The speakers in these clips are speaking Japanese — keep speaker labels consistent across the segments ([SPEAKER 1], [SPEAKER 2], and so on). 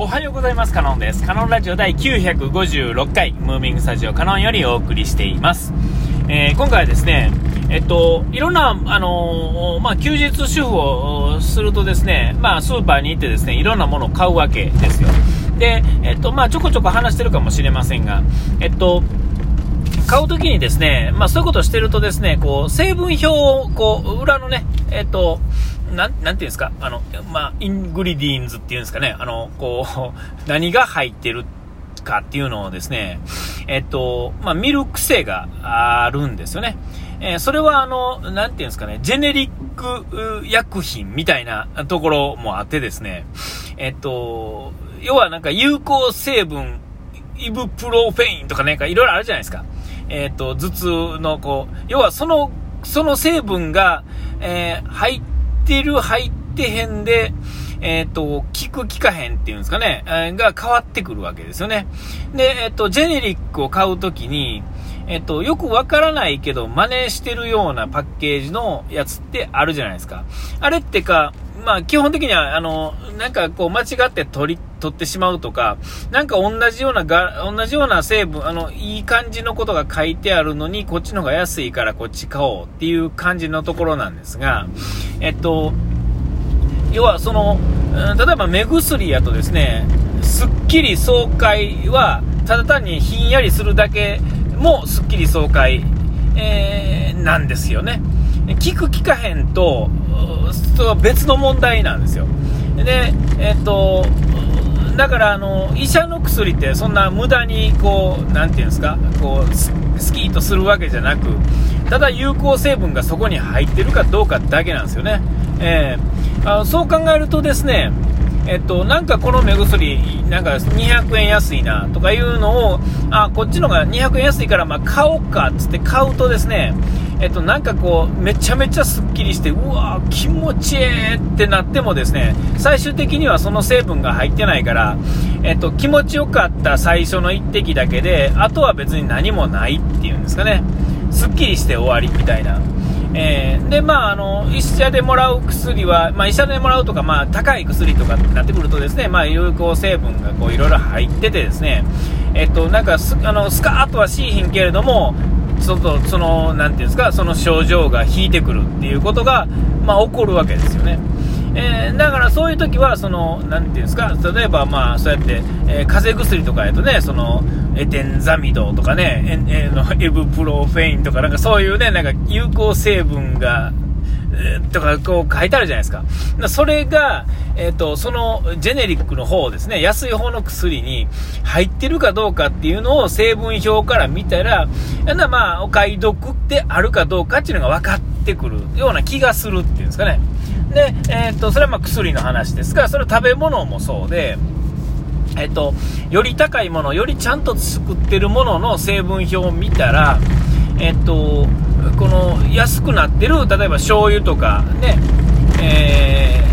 [SPEAKER 1] おはようございます。カノンです。カノンラジオ第956回、ムービングスタジオカノンよりお送りしています。えー、今回はですね、えっと、いろんな、あのー、まあ、休日主婦をするとですね、まあ、スーパーに行ってですね、いろんなものを買うわけですよ。で、えっと、まあ、ちょこちょこ話してるかもしれませんが、えっと、買うときにですね、まあそういうことをしてるとですね、こう、成分表を、こう、裏のね、えっと、なん、なんていうんですか、あの、まあ、 ingredients っていうんですかね、あの、こう、何が入ってるかっていうのをですね、えっと、まあ、見る癖があるんですよね。えー、それはあの、なんていうんですかね、ジェネリック薬品みたいなところもあってですね、えっと、要はなんか有効成分、イブプロフェンとかなんかいろいろあるじゃないですか。えっ、と、頭痛のこう、要はその、その成分が、えー、入ってる、入ってへんで、えっ、ー、と、聞く聞かへんっていうんですかね、えー、が変わってくるわけですよね。で、えっ、と、ジェネリックを買うときに、えっと、よくわからないけど、真似してるようなパッケージのやつってあるじゃないですか。あれってか、まあ、基本的には、あの、なんかこう、間違って取り、取ってしまうとか、なんか同じようなが、同じような成分、あの、いい感じのことが書いてあるのに、こっちの方が安いからこっち買おうっていう感じのところなんですが、えっと、要はその、例えば目薬やとですね、すっきり爽快は、ただ単にひんやりするだけもすっきり爽快、えー、なんですよね。効く効かへんと、別の問題なんですよ。で、えっと、だからあの医者の薬ってそんな無駄にこう、なていうんですか、こうスキーとするわけじゃなく、ただ有効成分がそこに入ってるかどうかだけなんですよね。えー、あのそう考えるとですね、えっと、なんかこの目薬、なんか200円安いなとかいうのを、あ、こっちのが200円安いからまあ買おうかっつって買うとですね、えっと、なんかこう、めちゃめちゃすっきりして、うわ気持ちいいってなってもですね、最終的にはその成分が入ってないから、えっと、気持ちよかった最初の1滴だけで、あとは別に何もないっていうんですかね、すっきりして終わりみたいな。えー、で、まあ、あの、医者でもらう薬は、まあ、医者でもらうとか、まあ、高い薬とかになってくるとですね、まあ、有効成分がこう、いろいろ入っててですね、えっと、なんかス、あの、スカーッとはしいひんけれども、ちょっとその、なんていうんですか、その症状が引いてくるっていうことが、まあ、起こるわけですよね。えー、だからそういう時は、その、なんていうんですか、例えばまあ、そうやって、えー、風邪薬とかやとね、その、エテンザミドとかね、エエのエブプロフェインとか、なんかそういうね、なんか有効成分が、とかこう書いてあるじゃないですか。それが、えっ、ー、と、そのジェネリックの方ですね、安い方の薬に入ってるかどうかっていうのを成分表から見たら、まあ、お買い得ってあるかどうかっていうのが分かってくるような気がするっていうんですかね。で、えっ、ー、と、それはまあ薬の話ですが、それは食べ物もそうで、えっ、ー、と、より高いもの、よりちゃんと作ってるものの成分表を見たら、えっ、と、この安くなってる、例えば醤油とかね、え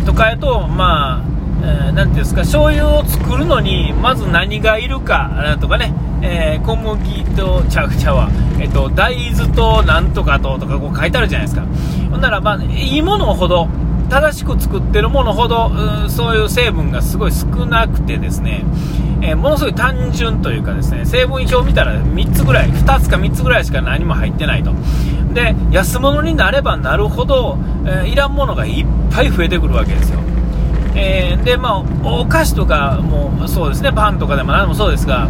[SPEAKER 1] ー、とかやと、まあ、えー、ていうんですか、醤油を作るのに、まず何がいるかとかね、えー、小麦と、ちゃうちゃは、えっ、と、大豆となんとかととかこう書いてあるじゃないですか。ほんなら、まあ、いいものほど、正しく作ってるものほど、うそういう成分がすごい少なくてですね、えー、ものすごい単純というかですね、成分表を見たら3つぐらい、2つか3つぐらいしか何も入ってないと。で、安物になればなるほど、えー、いらんものがいっぱい増えてくるわけですよ。えー、で、まあ、お菓子とかもそうですね、パンとかでも何でもそうですが、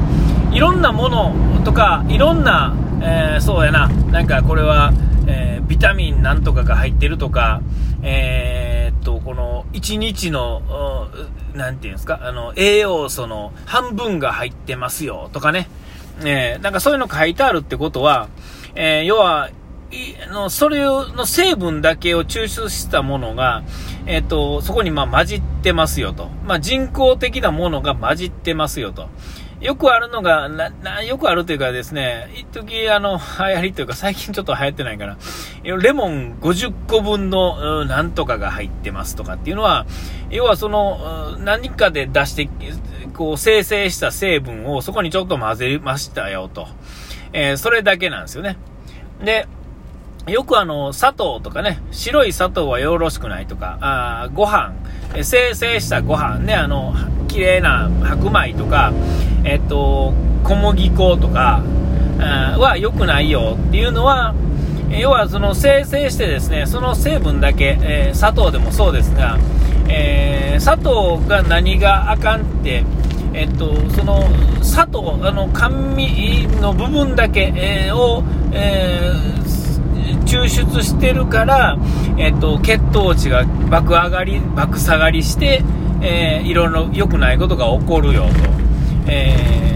[SPEAKER 1] いろんなものとか、いろんな、えそうやな、なんかこれは、えビタミンなんとかが入ってるとか、えー、っと、この1日の、なんていうんですか、あの、栄養素の半分が入ってますよとかね、えー、なんかそういうの書いてあるってことは、えー、要は、のそれの成分だけを抽出したものが、えっ、と、そこにま混じってますよと。まあ、人工的なものが混じってますよと。よくあるのが、な、な、よくあるというかですね、一時あの、流行りというか最近ちょっと流行ってないから、レモン50個分の、なんとかが入ってますとかっていうのは、要はその、何かで出して、こう、生成した成分をそこにちょっと混ぜましたよと。えー、それだけなんですよね。で、よくあの、砂糖とかね、白い砂糖はよろしくないとか、あご飯、生成したご飯ね、あの、綺麗な白米とか、えっと、小麦粉とかは良くないよっていうのは、要はその生成してですねその成分だけ、えー、砂糖でもそうですが、えー、砂糖が何があかんって、えっと、その砂糖あの甘味の部分だけ、えー、を、え抽出してるから、えっと、血糖値が爆上がり爆下がりして、えいろいろ良くないことが起こるよと。えー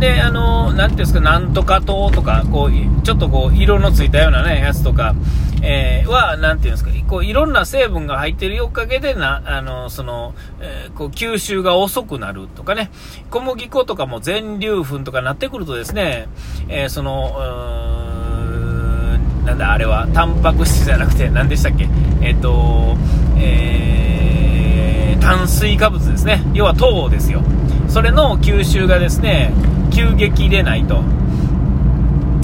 [SPEAKER 1] で、あの、なんていうんですか、なんとか糖とか、こう、ちょっとこう、色のついたようなね、やつとか、えー、は、なんていうんですか、こう、いろんな成分が入ってるおかげでな、あの、その、えー、こう、吸収が遅くなるとかね、小麦粉とかも全粒粉とかなってくるとですね、えー、その、なんだ、あれは、タンパク質じゃなくて、何でしたっけ、えっ、と、えー、炭水化物ですね。要は糖ですよ。それの吸収がですね、急激でないと。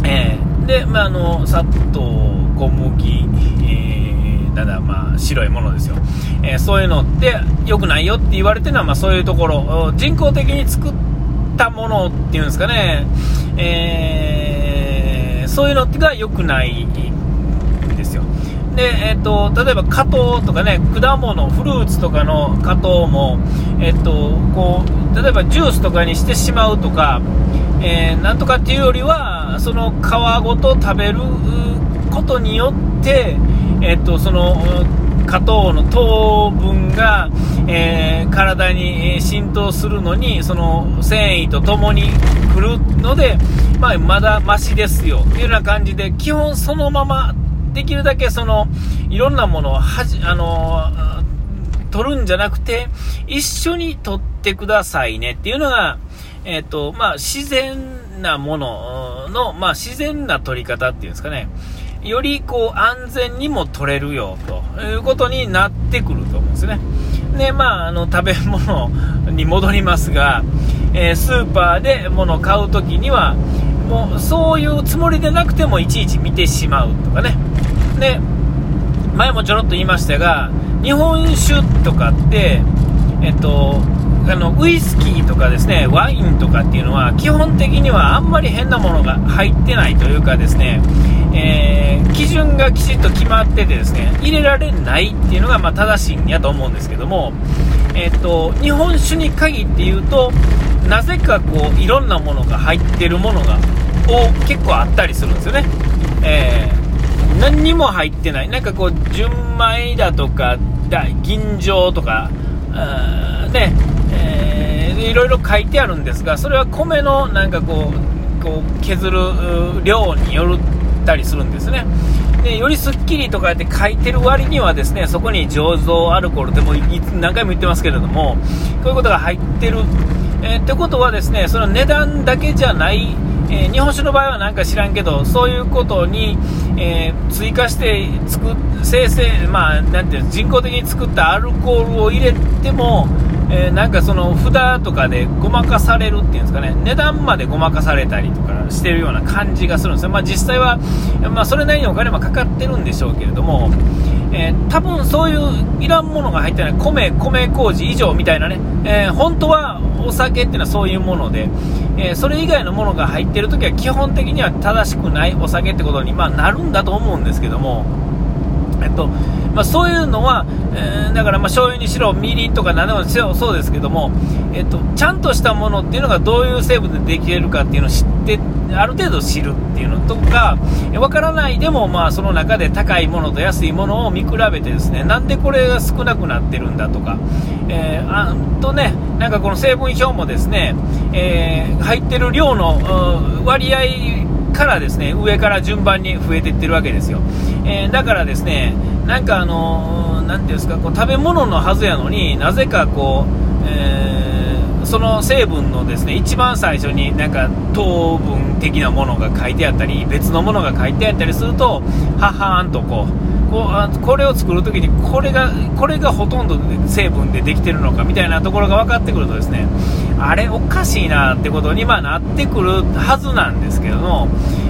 [SPEAKER 1] えー、で、まあ、あの、砂糖、小麦、えー、なんだ、まあ、白いものですよ。えー、そういうのって良くないよって言われてるのは、まあ、そういうところ、人工的に作ったものっていうんですかね、えー、そういうのが良くない。で、えっ、ー、と、例えば加糖とかね、果物、フルーツとかの加糖も、えっ、ー、と、こう、例えばジュースとかにしてしまうとか、えー、なんとかっていうよりは、その皮ごと食べることによって、えっ、と、その、加糖の糖分が、えー、体に浸透するのにその繊維とともに来るので、まあ、まだましですよ。というような感じで基本そのままできるだけその、いろんなものをはじ、あの取るんじゃなくて、一緒に取ってくださいねっていうのが、えっ、ー、と、まあ、自然なものの、まあ、自然な取り方っていうんですかね。よりこう安全にも取れるよということになってくると思うんですね。で、まあ、あの食べ物に戻りますが、えー、スーパーで物を買うときには、もうそういうつもりでなくてもいちいち見てしまうとかね。で、前もちょろっと言いましたが、日本酒とかって、えっと、あのウイスキーとかですねワインとかっていうのは基本的にはあんまり変なものが入ってないというかですね、えー、基準がきちっと決まっててですね入れられないっていうのがま正しいんやと思うんですけども、えっと、日本酒に限って言うとなぜかこういろんなものが入ってるものが結構あったりするんですよね。えー何にも入ってない、なんかこう、純米だとか、だ銀醸とか、ね、えー、いろいろ書いてあるんですが、それは米のなんかこう、こう削る量によるたりするんですね。でよりすっきりとかって書いてる割にはですねそこに醸造アルコールでも何回も言ってますけれどもこういうことが入ってる、えー、ってことはですねその値段だけじゃないえー、日本酒の場合はなんか知らんけど、そういうことに、えー、追加して作生成、まあ、なんていう人工的に作ったアルコールを入れても、えー、なんかその札とかでごまかされるっていうんですかね、値段までごまかされたりとかしてるような感じがするんですよ。まあ、実際は、まあ、それなりにお金もかかってるんでしょうけれども、えー、多分そういういらんものが入ってない米、米麹以上みたいなね、えー、本当はお酒っていうのはそういうもので、えー、それ以外のものが入ってるときは基本的には正しくないお酒ってことに、まあ、なるんだと思うんですけども、えっと。まあ、そういうのは、えー、だからまあ醤油にしろ、みりんとか何でもそうですけども、えっと、ちゃんとしたものっていうのがどういう成分でできてるかっていうのを知ってある程度知るっていうのとか、わからないでも、まあ、その中で高いものと安いものを見比べてですね、なんでこれが少なくなってるんだとか、えー、あとね、なんかこの成分表もですね、えー、入ってる量の割合からですね上から順番に増えていってるわけですよ、えー、だからですねなんかあのー、ていうんですかこう食べ物のはずやのになぜかこう、えー、その成分のですね一番最初になんか糖分的なものが書いてあったり別のものが書いてあったりするとははーんとこうこあこれを作るときにこれがこれがほとんど成分でできてるのかみたいなところが分かってくるとですねあれおかしいなってことにまあなってくるはずなんですけども、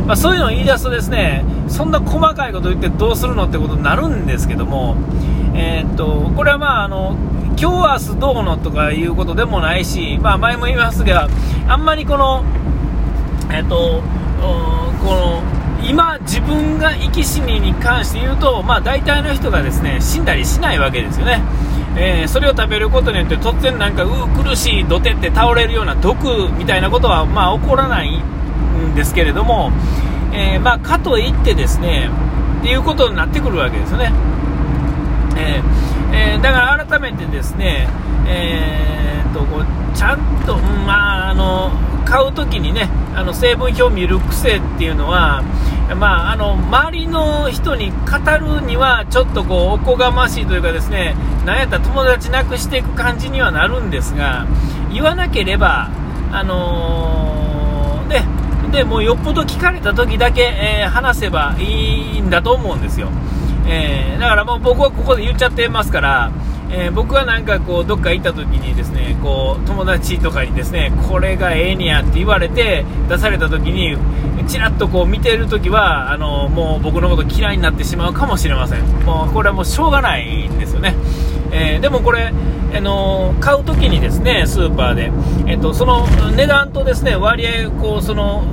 [SPEAKER 1] まあ、そういうのを言い出すとですねそんな細かいこと言ってどうするのってことになるんですけども、えー、っとこれはまああの今日明日どうのとかいうことでもないし、まあ、前も言いますが、あんまりこの、えっと、この今、自分が生き死にに関して言うと、まあ、大体の人がですね死んだりしないわけですよね、えー、それを食べることによって突然なんかう苦しい土手って倒れるような毒みたいなことは、まあ、起こらないんですけれども、えー、まあ、かといってですねっていうことになってくるわけですよね。えーえー、だから改めてですね、えー、とこうちゃんと、まあ、あの買うときにねあの成分表を見る癖っていうのは、まあ、あの周りの人に語るにはちょっとこうおこがましいというかですねなんやったら友達なくしていく感じにはなるんですが言わなければ、あのー、ね、でもうよっぽど聞かれた時だけ、えー、話せばいいんだと思うんですよ。えー、だからもう僕はここで言っちゃってますから、え、僕はなんかこうどっか行った時にですねこう友達とかにですねこれがええにやって言われて出された時にちらっとこう見てる時はあのもう僕のこと嫌いになってしまうかもしれません。もうこれはもうしょうがないんですよね、えー、でもこれあの買う時にですねスーパーで、えっと、その値段とですね割合こうその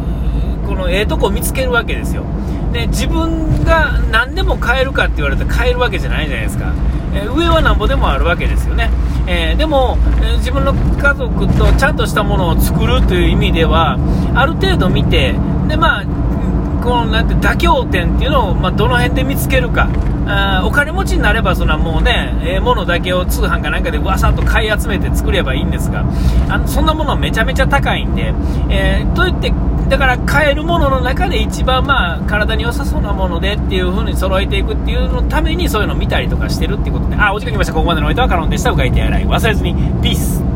[SPEAKER 1] このええとこ見つけるわけですよ。で自分が何でも買えるかって言われて買えるわけじゃないじゃないですか、えー、上はなんぼでもあるわけですよね、えー、でも、えー、自分の家族とちゃんとしたものを作るという意味ではある程度見てでまあこのなんて妥協点っていうのを、まあ、どの辺で見つけるかあお金持ちになればそんなもうねええものだけを通販かなんかでわさっと買い集めて作ればいいんですがあのそんなものはめちゃめちゃ高いんで、えー、といってだから買えるものの中で一番まあ体に良さそうなものでっていう風に揃えていくっていうのためにそういうのを見たりとかしてるっていうことで、あ、お時間来ました。ここまでのお相手はカロンでした。うがいてやらい忘れずに。ピース